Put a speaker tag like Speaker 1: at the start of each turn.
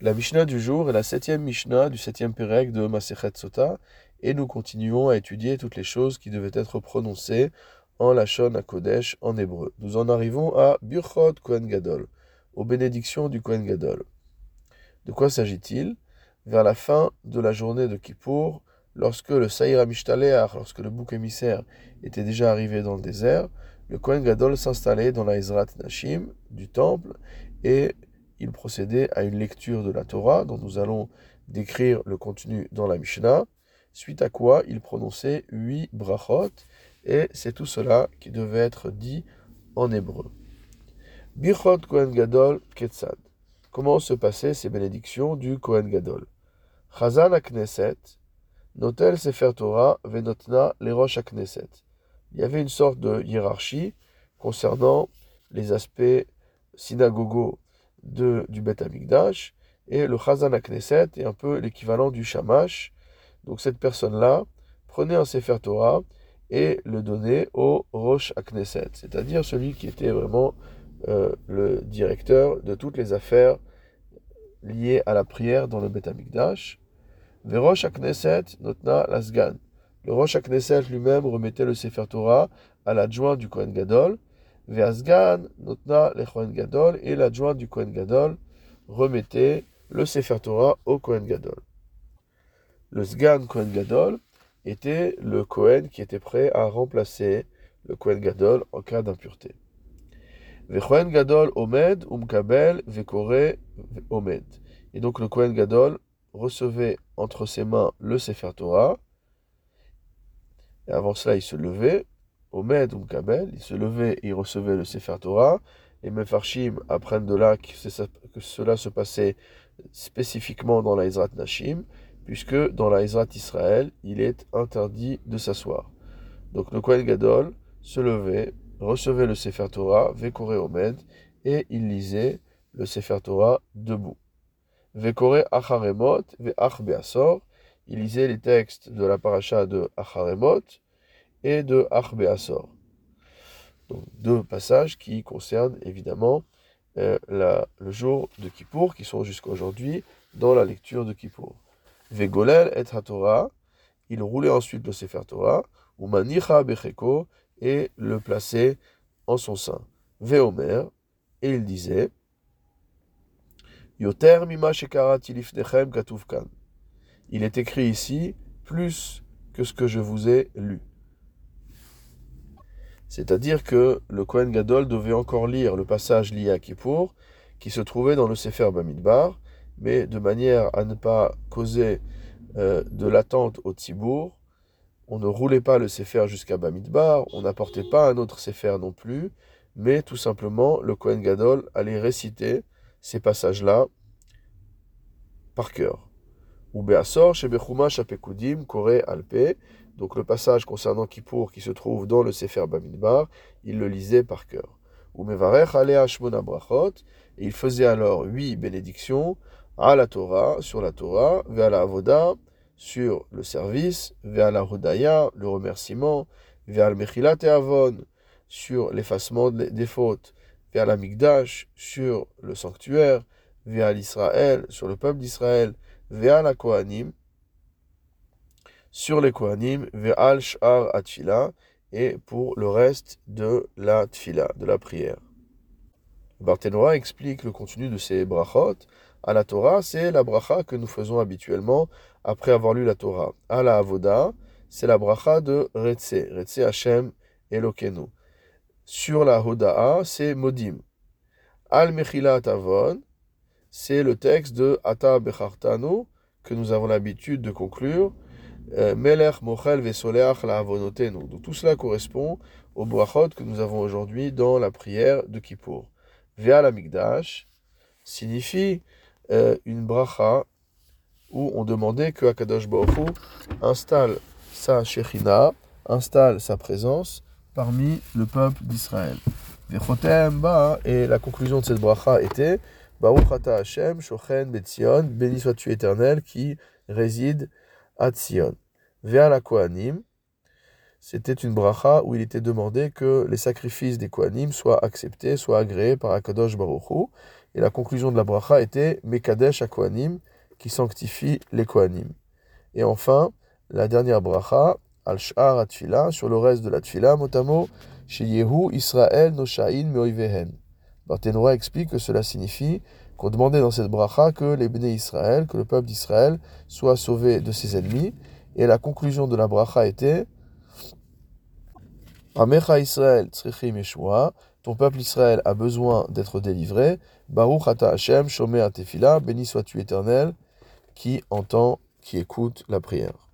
Speaker 1: La Mishnah du jour est la septième Mishnah du septième Pérec de Masechet Sota, et nous continuons à étudier toutes les choses qui devaient être prononcées en Lachon à Kodesh en hébreu. Nous en arrivons à Burchot Kohen Gadol, aux bénédictions du Kohen Gadol. De quoi s'agit-il? Vers la fin de la journée de Kippour, lorsque le Saïra Mishtaleach, lorsque le bouc émissaire était déjà arrivé dans le désert, le Kohen Gadol s'installait dans la Ezrat Nashim du temple et il procédait à une lecture de la Torah dont nous allons décrire le contenu dans la Mishnah, suite à quoi il prononçait huit brachot et c'est tout cela qui devait être dit en hébreu. Bichot Kohen Gadol Ketzad. Comment se passaient ces bénédictions du Kohen Gadol? Chazan Knesset, Notel Sefer Torah, Venotna Lerosh Knesset il y avait une sorte de hiérarchie concernant les aspects synagogaux du Beth Amikdash, et le Chazan Knesset est un peu l'équivalent du Shamash. Donc cette personne-là prenait un Sefer Torah et le donnait au Rosh Knesset, c'est-à-dire celui qui était vraiment euh, le directeur de toutes les affaires liées à la prière dans le Beth Amikdash. Verosh Knesset notna lasgan. Le Rosh Knesset lui-même remettait le Sefer Torah à l'adjoint du Kohen Gadol. Ve'azgan notna Gadol et l'adjoint du Kohen Gadol remettait le Sefer Torah au Kohen Gadol. Le Sgan Kohen Gadol était le Kohen qui était prêt à remplacer le Kohen Gadol en cas d'impureté. Kohen Gadol Omed Umkabel Vekore Omed. Et donc le Kohen Gadol recevait entre ses mains le Sefer Torah et avant cela, il se levait, au Med ou Kabel, il se levait et il recevait le Sefer Torah. Les Mefarshim apprennent de là que, cela se passait spécifiquement dans la Ezrat Nashim, puisque dans la Ezrat Israël, il est interdit de s'asseoir. Donc le Kohen Gadol se levait, recevait le Sefer Torah, Vekore Omed, et il lisait le Sefer Torah debout. Vekore Acharemot, Beasor, il lisait les textes de la paracha de Acharemot et de Achbeasor. Donc deux passages qui concernent évidemment euh, le jour de Kippour, qui sont jusqu'à aujourd'hui dans la lecture de Kippour. Vegolel et HaTorah, il roulait ensuite le Sefer Torah, ou manicha becheko, et le plaçait en son sein. Veomer, et il disait, Yoter mima il est écrit ici plus que ce que je vous ai lu. C'est-à-dire que le Kohen Gadol devait encore lire le passage lié à Kippour, qui se trouvait dans le Sefer Bamidbar, mais de manière à ne pas causer euh, de l'attente au Tzibour, on ne roulait pas le Sefer jusqu'à Bamidbar, on n'apportait pas un autre Sefer non plus, mais tout simplement le Kohen Gadol allait réciter ces passages-là par cœur. Donc le passage concernant Kippour qui se trouve dans le Sefer Bamidbar, il le lisait par cœur. Ou. Et il faisait alors huit bénédictions à la Torah, sur la Torah, vers la Avoda, sur le service, vers la Hodaya, le remerciement, vers le Mechilat et Avon, sur l'effacement des fautes, vers la Migdash, sur le sanctuaire, vers l'Israël, sur le peuple d'Israël, Ve'al Kohanim, sur les Kohanim, Ve'al Sh'ar Atfila, et pour le reste de la Tfila, de la prière. Barthénois explique le contenu de ces brachot. À la Torah, c'est la bracha que nous faisons habituellement après avoir lu la Torah. À la Avoda, c'est la bracha de Retse, Retse Hashem Elokenu. Sur la Hoda'a, c'est Modim. Al Mechilat Avon, c'est le texte de Ata Bechartanu que nous avons l'habitude de conclure. Euh, Melech Mochel Vesoleach la Donc tout cela correspond au brachot que nous avons aujourd'hui dans la prière de Kippour. Vea la Migdash signifie euh, une bracha où on demandait que Akadosh Baruch installe sa Shechina, installe sa présence parmi le peuple d'Israël. Et la conclusion de cette bracha était Baruch ata Hashem, Shochen Betzion, béni sois-tu éternel qui réside à Tzion. Vers la c'était une bracha où il était demandé que les sacrifices des Kohanim soient acceptés, soient agréés par Akadosh Baruch Et la conclusion de la bracha était Mekadesh à qui sanctifie les Kohanim. Et enfin, la dernière bracha, Al-Sh'ar Atfila, sur le reste de la Tfila, motamo, chez Yehu Israël Noshain Meoivehen. Barthénois explique que cela signifie qu'on demandait dans cette bracha que les béné Israël, que le peuple d'Israël soit sauvé de ses ennemis. Et la conclusion de la bracha était Amecha Israël Tzrichim Yeshua, ton peuple Israël a besoin d'être délivré. Baruch Ata Hashem, Shomé Tefila, béni sois-tu éternel, qui entend, qui écoute la prière.